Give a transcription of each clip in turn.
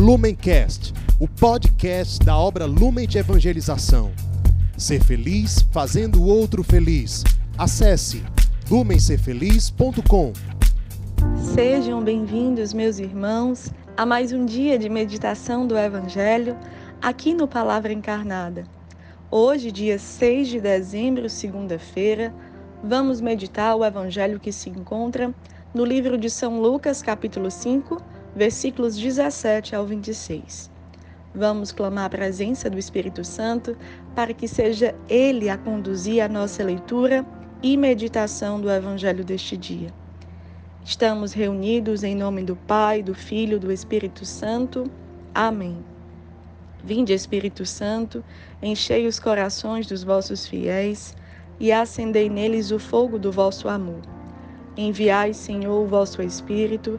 Lumencast, o podcast da obra Lumen de Evangelização. Ser feliz fazendo o outro feliz. Acesse lumencerfeliz.com. Sejam bem-vindos, meus irmãos, a mais um dia de meditação do Evangelho aqui no Palavra Encarnada. Hoje, dia 6 de dezembro, segunda-feira, vamos meditar o Evangelho que se encontra no livro de São Lucas, capítulo 5, versículos 17 ao 26. Vamos clamar a presença do Espírito Santo para que seja Ele a conduzir a nossa leitura e meditação do Evangelho deste dia. Estamos reunidos em nome do Pai, do Filho e do Espírito Santo. Amém. Vinde, Espírito Santo, enchei os corações dos vossos fiéis e acendei neles o fogo do vosso amor. Enviai, Senhor, o vosso Espírito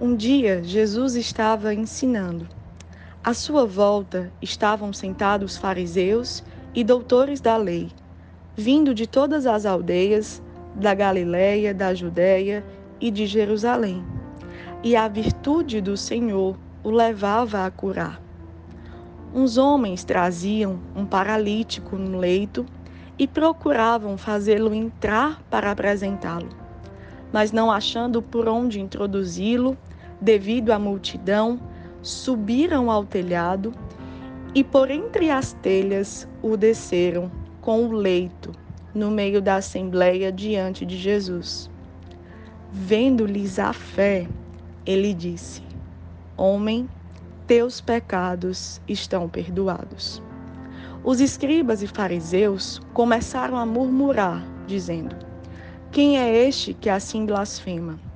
Um dia Jesus estava ensinando. À sua volta estavam sentados fariseus e doutores da lei, vindo de todas as aldeias da Galiléia, da Judéia e de Jerusalém. E a virtude do Senhor o levava a curar. Uns homens traziam um paralítico no leito e procuravam fazê-lo entrar para apresentá-lo. Mas não achando por onde introduzi-lo, devido à multidão, subiram ao telhado e por entre as telhas o desceram com o leito no meio da assembleia diante de Jesus. Vendo-lhes a fé, ele disse: Homem, teus pecados estão perdoados. Os escribas e fariseus começaram a murmurar, dizendo: Quem é este que assim blasfema?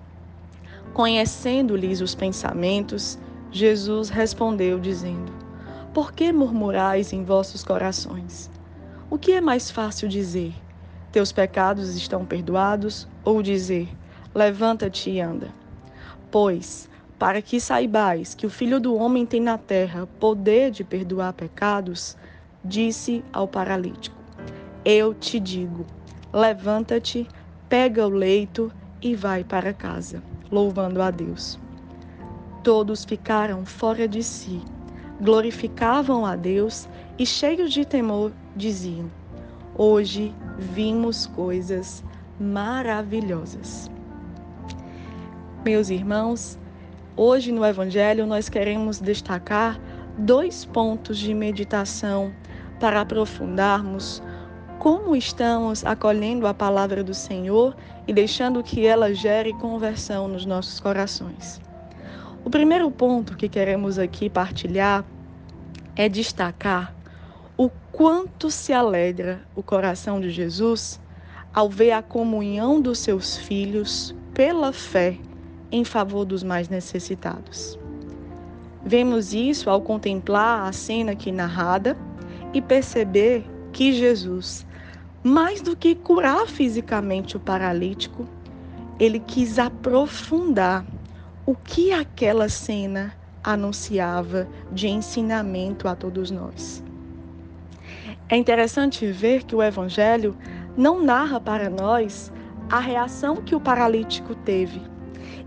Conhecendo-lhes os pensamentos, Jesus respondeu, dizendo: Por que murmurais em vossos corações? O que é mais fácil dizer? Teus pecados estão perdoados? Ou dizer: Levanta-te e anda? Pois, para que saibais que o Filho do Homem tem na terra poder de perdoar pecados, disse ao paralítico: Eu te digo, levanta-te, pega o leito e vai para casa louvando a Deus. Todos ficaram fora de si, glorificavam a Deus e, cheios de temor, diziam: Hoje vimos coisas maravilhosas. Meus irmãos, hoje no Evangelho nós queremos destacar dois pontos de meditação para aprofundarmos como estamos acolhendo a palavra do Senhor e deixando que ela gere conversão nos nossos corações. O primeiro ponto que queremos aqui partilhar é destacar o quanto se alegra o coração de Jesus ao ver a comunhão dos seus filhos pela fé em favor dos mais necessitados. Vemos isso ao contemplar a cena aqui narrada e perceber que Jesus mais do que curar fisicamente o paralítico, ele quis aprofundar o que aquela cena anunciava de ensinamento a todos nós. É interessante ver que o Evangelho não narra para nós a reação que o paralítico teve.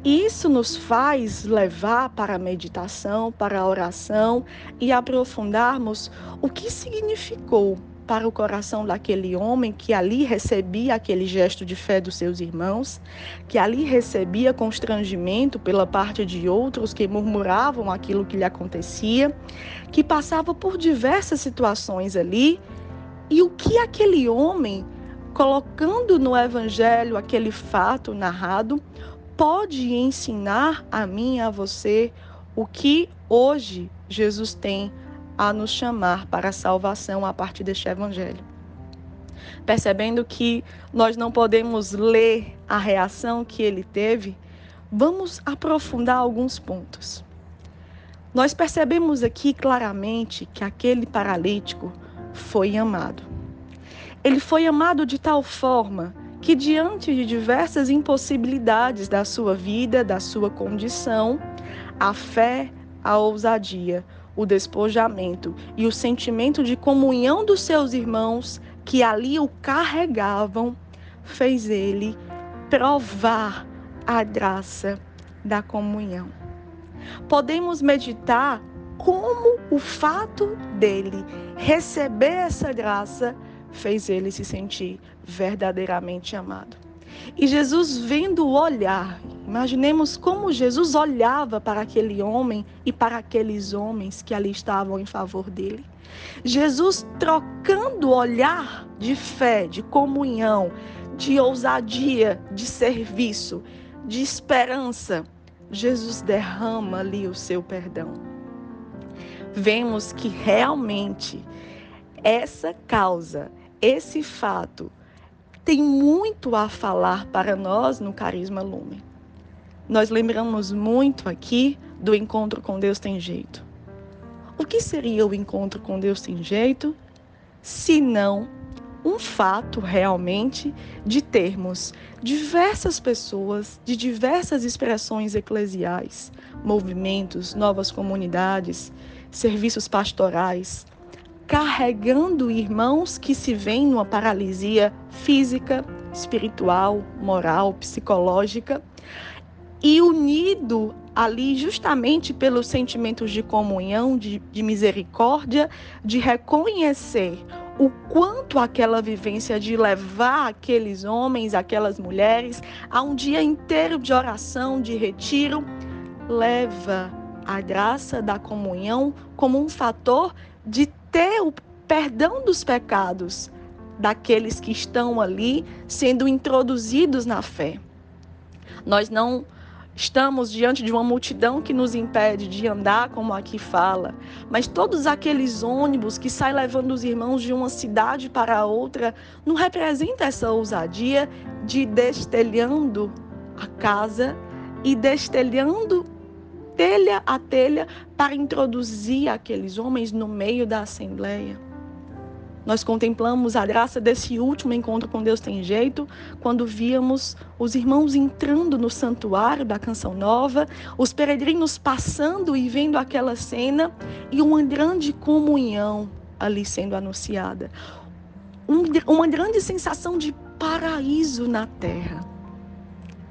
E isso nos faz levar para a meditação, para a oração e aprofundarmos o que significou para o coração daquele homem que ali recebia aquele gesto de fé dos seus irmãos, que ali recebia constrangimento pela parte de outros que murmuravam aquilo que lhe acontecia, que passava por diversas situações ali, e o que aquele homem, colocando no evangelho aquele fato narrado, pode ensinar a mim e a você o que hoje Jesus tem a nos chamar para a salvação a partir deste evangelho. Percebendo que nós não podemos ler a reação que ele teve, vamos aprofundar alguns pontos. Nós percebemos aqui claramente que aquele paralítico foi amado. Ele foi amado de tal forma que, diante de diversas impossibilidades da sua vida, da sua condição, a fé, a ousadia, o despojamento e o sentimento de comunhão dos seus irmãos que ali o carregavam, fez ele provar a graça da comunhão. Podemos meditar como o fato dele receber essa graça fez ele se sentir verdadeiramente amado. E Jesus vendo o olhar, imaginemos como Jesus olhava para aquele homem e para aqueles homens que ali estavam em favor dele. Jesus trocando olhar de fé, de comunhão, de ousadia, de serviço, de esperança, Jesus derrama ali o seu perdão. Vemos que realmente essa causa, esse fato, tem muito a falar para nós no Carisma Lumen. Nós lembramos muito aqui do encontro com Deus tem jeito. O que seria o encontro com Deus tem jeito, se não um fato realmente de termos diversas pessoas de diversas expressões eclesiais, movimentos, novas comunidades, serviços pastorais, carregando irmãos que se veem numa paralisia física, espiritual, moral, psicológica e unido ali justamente pelos sentimentos de comunhão, de, de misericórdia, de reconhecer o quanto aquela vivência de levar aqueles homens, aquelas mulheres a um dia inteiro de oração, de retiro, leva a graça da comunhão como um fator de ter o perdão dos pecados daqueles que estão ali sendo introduzidos na fé. Nós não Estamos diante de uma multidão que nos impede de andar, como aqui fala, mas todos aqueles ônibus que saem levando os irmãos de uma cidade para outra não representa essa ousadia de destelhando a casa e destelhando telha a telha para introduzir aqueles homens no meio da assembleia. Nós contemplamos a graça desse último encontro com Deus tem jeito, quando víamos os irmãos entrando no santuário da Canção Nova, os peregrinos passando e vendo aquela cena e uma grande comunhão ali sendo anunciada. Um, uma grande sensação de paraíso na terra.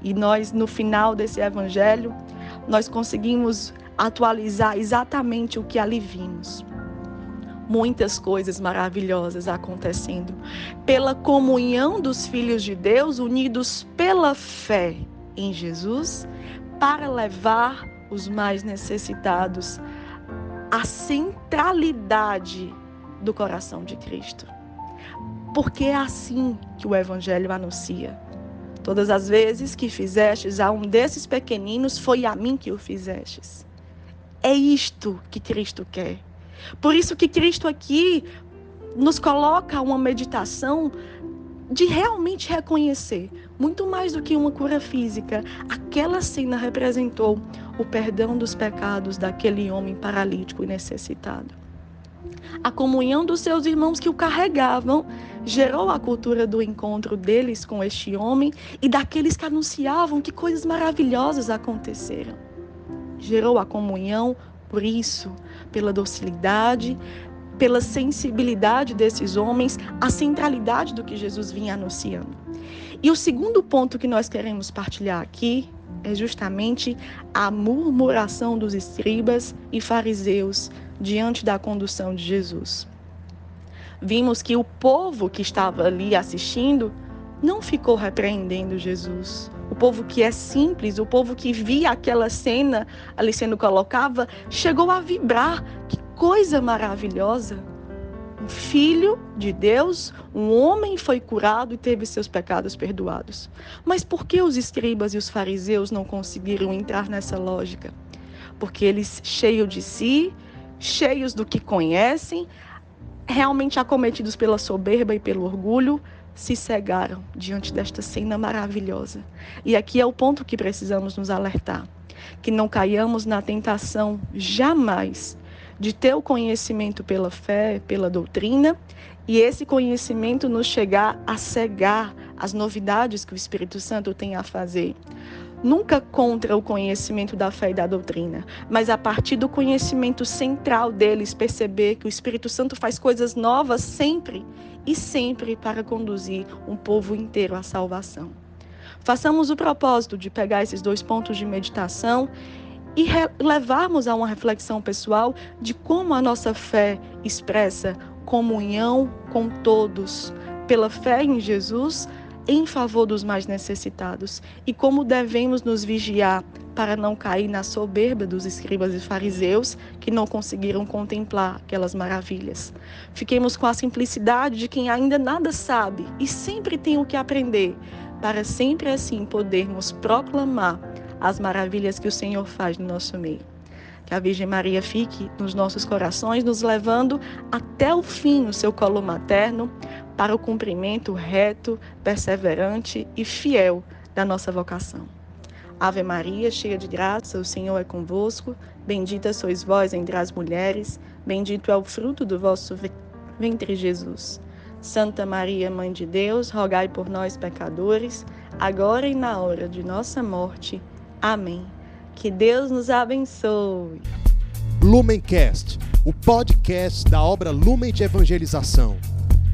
E nós, no final desse evangelho, nós conseguimos atualizar exatamente o que ali vimos muitas coisas maravilhosas acontecendo. Pela comunhão dos filhos de Deus, unidos pela fé em Jesus, para levar os mais necessitados à centralidade do coração de Cristo. Porque é assim que o Evangelho anuncia. Todas as vezes que fizestes a um desses pequeninos, foi a mim que o fizestes. É isto que Cristo quer. Por isso que Cristo aqui nos coloca uma meditação de realmente reconhecer, muito mais do que uma cura física, aquela cena representou o perdão dos pecados daquele homem paralítico e necessitado. A comunhão dos seus irmãos que o carregavam gerou a cultura do encontro deles com este homem e daqueles que anunciavam que coisas maravilhosas aconteceram. Gerou a comunhão por isso, pela docilidade, pela sensibilidade desses homens, a centralidade do que Jesus vinha anunciando. E o segundo ponto que nós queremos partilhar aqui é justamente a murmuração dos escribas e fariseus diante da condução de Jesus. Vimos que o povo que estava ali assistindo não ficou repreendendo Jesus. O povo que é simples, o povo que via aquela cena ali sendo colocada, chegou a vibrar. Que coisa maravilhosa! Um filho de Deus, um homem foi curado e teve seus pecados perdoados. Mas por que os escribas e os fariseus não conseguiram entrar nessa lógica? Porque eles, cheios de si, cheios do que conhecem, realmente acometidos pela soberba e pelo orgulho, se cegaram diante desta cena maravilhosa. E aqui é o ponto que precisamos nos alertar. que não caiamos na tentação jamais de ter o conhecimento pela fé, pela doutrina, e esse conhecimento nos chegar a cegar as novidades que o Espírito Santo tem a fazer. Nunca contra o conhecimento da fé e da doutrina, mas a partir do conhecimento central deles, perceber que o Espírito Santo faz coisas novas sempre e sempre para conduzir um povo inteiro à salvação. Façamos o propósito de pegar esses dois pontos de meditação e levarmos a uma reflexão pessoal de como a nossa fé expressa comunhão com todos, pela fé em Jesus em favor dos mais necessitados e como devemos nos vigiar para não cair na soberba dos escribas e fariseus que não conseguiram contemplar aquelas maravilhas. Fiquemos com a simplicidade de quem ainda nada sabe e sempre tem o que aprender, para sempre assim podermos proclamar as maravilhas que o Senhor faz no nosso meio. Que a Virgem Maria fique nos nossos corações, nos levando até o fim no seu colo materno, para o cumprimento reto, perseverante e fiel da nossa vocação. Ave Maria, cheia de graça, o Senhor é convosco. Bendita sois vós entre as mulheres, bendito é o fruto do vosso ventre, Jesus. Santa Maria, Mãe de Deus, rogai por nós, pecadores, agora e na hora de nossa morte. Amém. Que Deus nos abençoe. Lumencast, o podcast da obra Lumen de Evangelização.